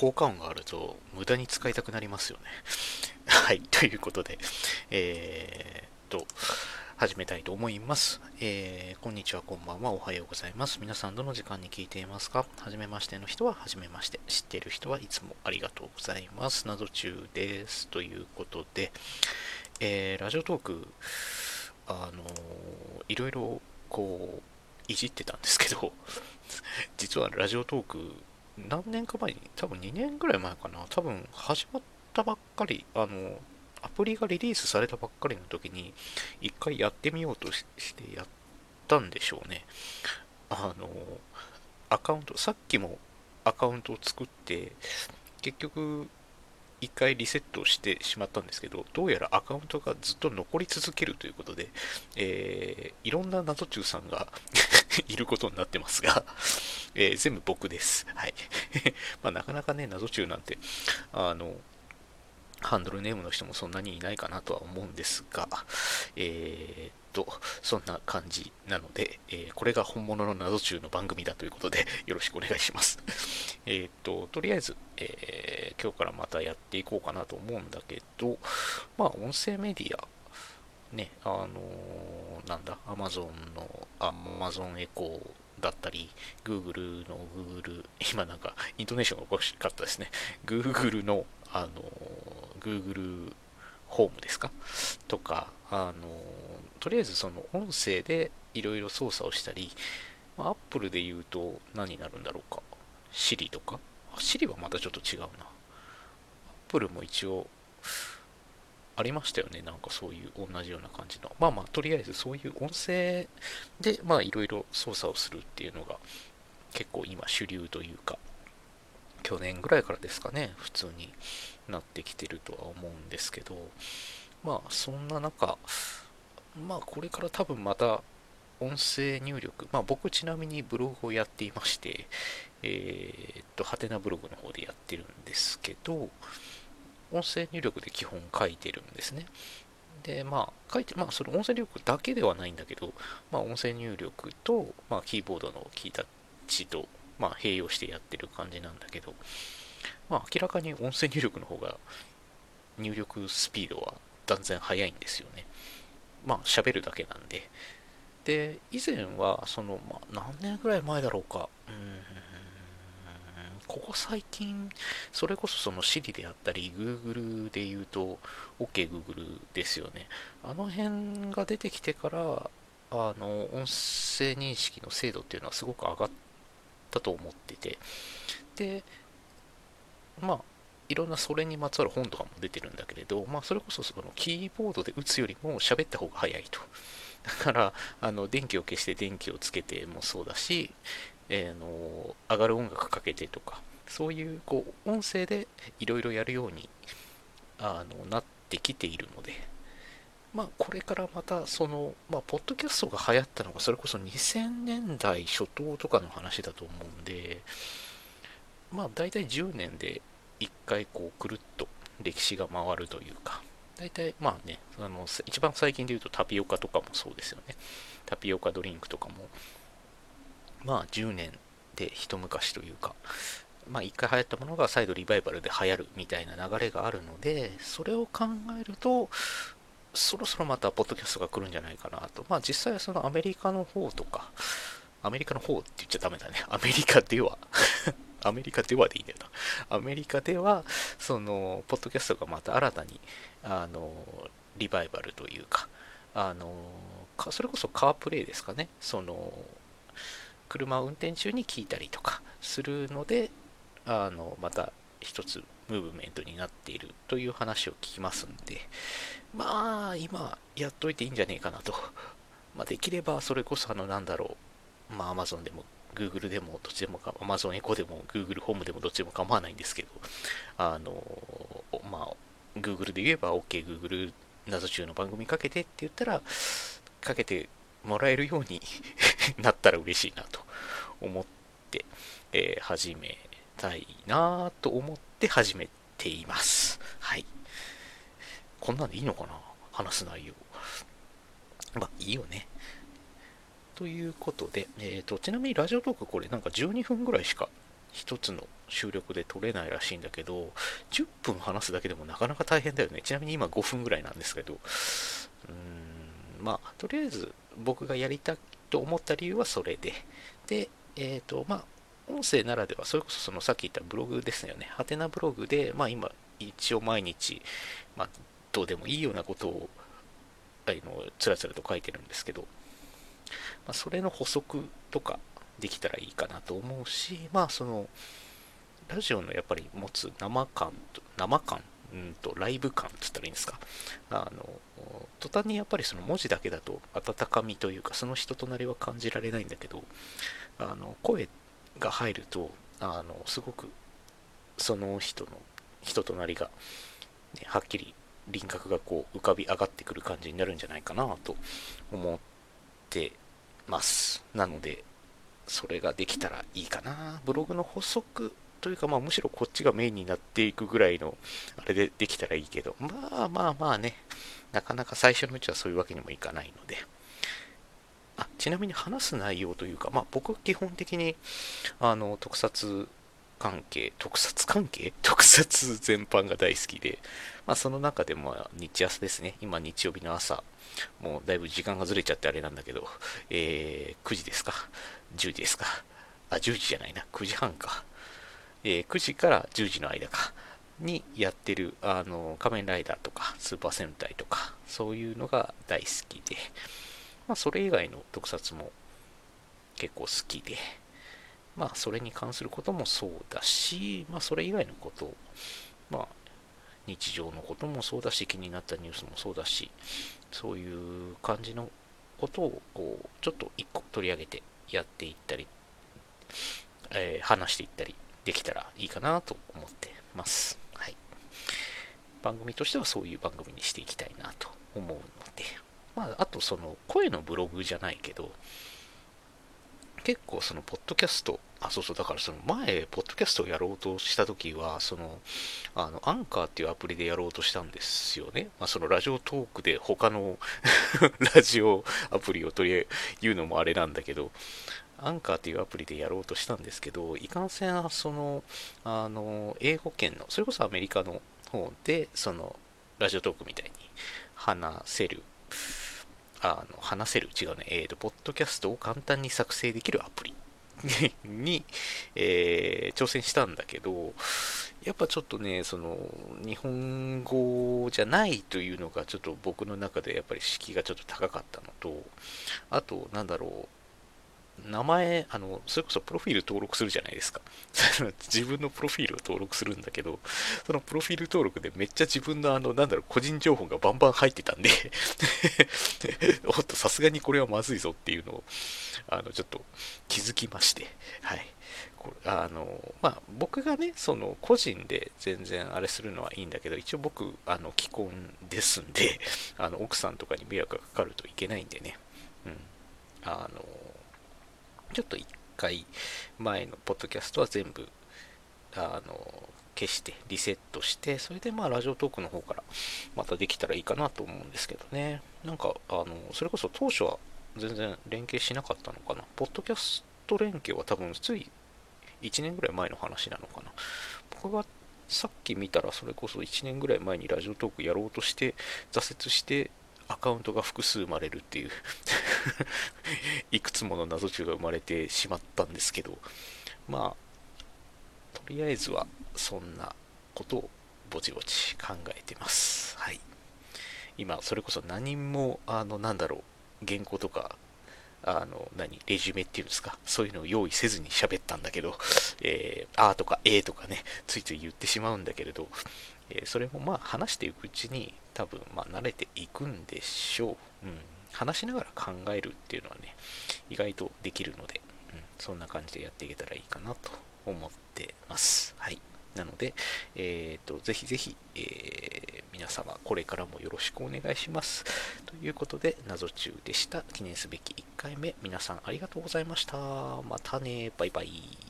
効果音があると無駄に使いたくなりますよね。はい、ということで、えー、っと、始めたいと思います。えー、こんにちは、こんばんは、おはようございます。皆さんどの時間に聞いていますか？はじめましての人ははじめまして。知っている人はいつもありがとうございます。謎中です。ということで、えー、ラジオトーク、あのいろいろこう、いじってたんですけど、実はラジオトーク、何年か前に、多分2年ぐらい前かな、多分始まったばっかり、あの、アプリがリリースされたばっかりの時に、一回やってみようとしてやったんでしょうね。あの、アカウント、さっきもアカウントを作って、結局、一回リセットしてしまったんですけど、どうやらアカウントがずっと残り続けるということで、えー、いろんな謎中さんが いることになってますが、えー、全部僕です。はい。まあ、なかなかね、謎中なんて、あの、ハンドルネームの人もそんなにいないかなとは思うんですが、えー、っと、そんな感じなので、えー、これが本物の謎中の番組だということで、よろしくお願いします。えっと、とりあえず、えー、今日からまたやっていこうかなと思うんだけど、まあ、音声メディア、ね、あの、なんだ、Amazon の、Amazon エコーだったり、Google の Google、今なんか、イントネーションがおかしかったですね。Google の、あの Google ホームですか？とか、あの、とりあえずその音声でいろいろ操作をしたり、まあ、Apple で言うと何になるんだろうか？Siri とか？Siri はまたちょっと違うな。Apple も一応ありましたよね。なんかそういう同じような感じの。まあまあ、とりあえずそういう音声で、まあいろいろ操作をするっていうのが結構今主流というか、去年ぐらいからですかね、普通になってきてるとは思うんですけど、まあそんな中、まあこれから多分また音声入力、まあ僕ちなみにブログをやっていまして、えー、っと、ハテナブログの方でやってるんですけど、音声入力で基本書いてるんですね。で、まあ、書いて、まあ、それ音声入力だけではないんだけど、まあ、音声入力と、まあ、キーボードのキータッチと、まあ、併用してやってる感じなんだけど、まあ、明らかに音声入力の方が入力スピードは断然速いんですよね。まあ、喋るだけなんで。で、以前は、その、まあ、何年ぐらい前だろうか。うん、ここ最近、それこそその Siri であったり、Google で言うと、OKGoogle、ですよね。あの辺が出てきてから、あの、音声認識の精度っていうのはすごく上がったと思ってて、で、まあ、いろんなそれにまつわる本とかも出てるんだけれど、まあ、それこそそのキーボードで打つよりも喋った方が早いと。だから、あの、電気を消して電気をつけてもそうだし、えー、の、上がる音楽かけてとか、そういう、こう、音声でいろいろやるように、あの、なってきているので、まあ、これからまた、その、まあ、ポッドキャストが流行ったのが、それこそ2000年代初頭とかの話だと思うんで、まあ大体10年で1回こうくるっと歴史が回るというか、大体まあね、あの一番最近で言うとタピオカとかもそうですよね。タピオカドリンクとかも、まあ10年で一昔というか、まあ一回流行ったものが再度リバイバルで流行るみたいな流れがあるので、それを考えると、そろそろまたポッドキャストが来るんじゃないかなと。まあ実際はそのアメリカの方とか、アメリカの方って言っちゃダメだね。アメリカでは アメリカではでいいんだよな。アメリカでは、その、ポッドキャストがまた新たに、あの、リバイバルというか、あの、それこそカープレイですかね。その、車を運転中に聞いたりとかするので、あの、また一つムーブメントになっているという話を聞きますんで、まあ、今、やっといていいんじゃねえかなと。まあ、できれば、それこそ、あの、なんだろう、まあ、Amazon でも Google でもどっちでもか、Amazon エコでも Google ホームでもどっちでも構わないんですけど、あの、まあ、Google で言えば OK、Google 謎中の番組かけてって言ったら、かけてもらえるように なったら嬉しいなと思って、えー、始めたいなと思って始めています。はい。こんなんでいいのかな？話す内容。まあ、いいよね。ということで、えーと、ちなみにラジオトークこれなんか12分ぐらいしか一つの収録で撮れないらしいんだけど、10分話すだけでもなかなか大変だよね。ちなみに今5分ぐらいなんですけど、うーん、まあ、とりあえず僕がやりたいと思った理由はそれで、で、えっ、ー、と、まあ、音声ならでは、それこそそのさっき言ったブログですよね。ハテナブログで、まあ今、一応毎日、まあ、どうでもいいようなことを、あの、つらつらと書いてるんですけど、まあ、それの補足とかできたらいいかなと思うし、まあその、ラジオのやっぱり持つ生感と、生感うんと、ライブ感って言ったらいいんですか。あの、途端にやっぱりその文字だけだと温かみというか、その人となりは感じられないんだけど、あの、声が入ると、あの、すごく、その人の人となりが、ね、はっきり輪郭がこう浮かび上がってくる感じになるんじゃないかなと思ってます。なので、それができたらいいかな。ブログの補足というか、まあ、むしろこっちがメインになっていくぐらいの、あれでできたらいいけど、まあまあまあね、なかなか最初のうちはそういうわけにもいかないので。ちなみに話す内容というか、まあ、僕は基本的にあの特撮関係、特撮関係？特撮全般が大好きで、まあ、その中でも日朝ですね。今日曜日の朝、もうだいぶ時間がずれちゃってあれなんだけど、えー、9時ですか ?10 時ですか？あ、10時じゃないな。9時半か。えー、9時から10時の間か。にやってる、あの、仮面ライダーとか、スーパー戦隊とか、そういうのが大好きで、まあ、それ以外の特撮も結構好きで、まあ、それに関することもそうだし、まあ、それ以外のこと、まあ、日常のこともそうだし、気になったニュースもそうだし、そういう感じのことを、こう、ちょっと一個取り上げてやっていったり、えー、話していったりできたらいいかなと思ってます。はい。番組としてはそういう番組にしていきたいなと思うので、まあ、あとその声のブログじゃないけど、結構そのポッドキャスト、あ、そうそう、だからその前、ポッドキャストをやろうとしたときは、その、あの、アンカーっていうアプリでやろうとしたんですよね。まあ、そのラジオトークで他の ラジオアプリを取り言うのもあれなんだけど、アンカーっていうアプリでやろうとしたんですけど、いかんせん、その、あの、英語圏の、それこそアメリカの方で、その、ラジオトークみたいに話せるあの話せる、違うね、えっ、ー、と、ポッドキャストを簡単に作成できるアプリ。に、えー、挑戦したんだけど、やっぱちょっとね、その、日本語じゃないというのがちょっと僕の中でやっぱり敷居がちょっと高かったのと、あと、なんだろう、名前、あの、それこそプロフィール登録するじゃないですか。自分のプロフィールを登録するんだけど、そのプロフィール登録でめっちゃ自分のあの、なんだろう、個人情報がバンバン入ってたんで おっと、さすがにこれはまずいぞっていうのを、あの、ちょっと気づきまして、はい。これあの、まあ、僕がね、その、個人で全然あれするのはいいんだけど、一応僕、あの、既婚ですんで、あの、奥さんとかに迷惑がかかるといけないんでね、うん。あの、ちょっと1回前のポッドキャストは全部、あの、消してリセットして、それでまあラジオトークの方からまたできたらいいかなと思うんですけどね。なんか、あの、それこそ当初は全然連携しなかったのかな。ポッドキャスト連携は多分つい1年ぐらい前の話なのかな。僕がさっき見たらそれこそ1年ぐらい前にラジオトークやろうとして挫折してアカウントが複数生まれるっていう いくつもの謎中が生まれてしまったんですけど、まあ、とりあえずはそんなことをぼちぼち考えてます。はい。今、それこそ何も、あの、なんだろう、原稿とか、あの、何、レジュメっていうんですか、そういうのを用意せずに喋ったんだけど、えー、あーとかえーとかね、ついつい言ってしまうんだけれど、えー、それもまあ話していくうちに多分まあ慣れていくんでしょう。うん。話しながら考えるっていうのはね、意外とできるので、うん、そんな感じでやっていけたらいいかなと思ってます。はい。なので、えっ、ー、と、ぜひぜひ、えー、皆様、これからもよろしくお願いします。ということで、謎中でした。記念すべき1回目、皆さんありがとうございました。またね、バイバイ。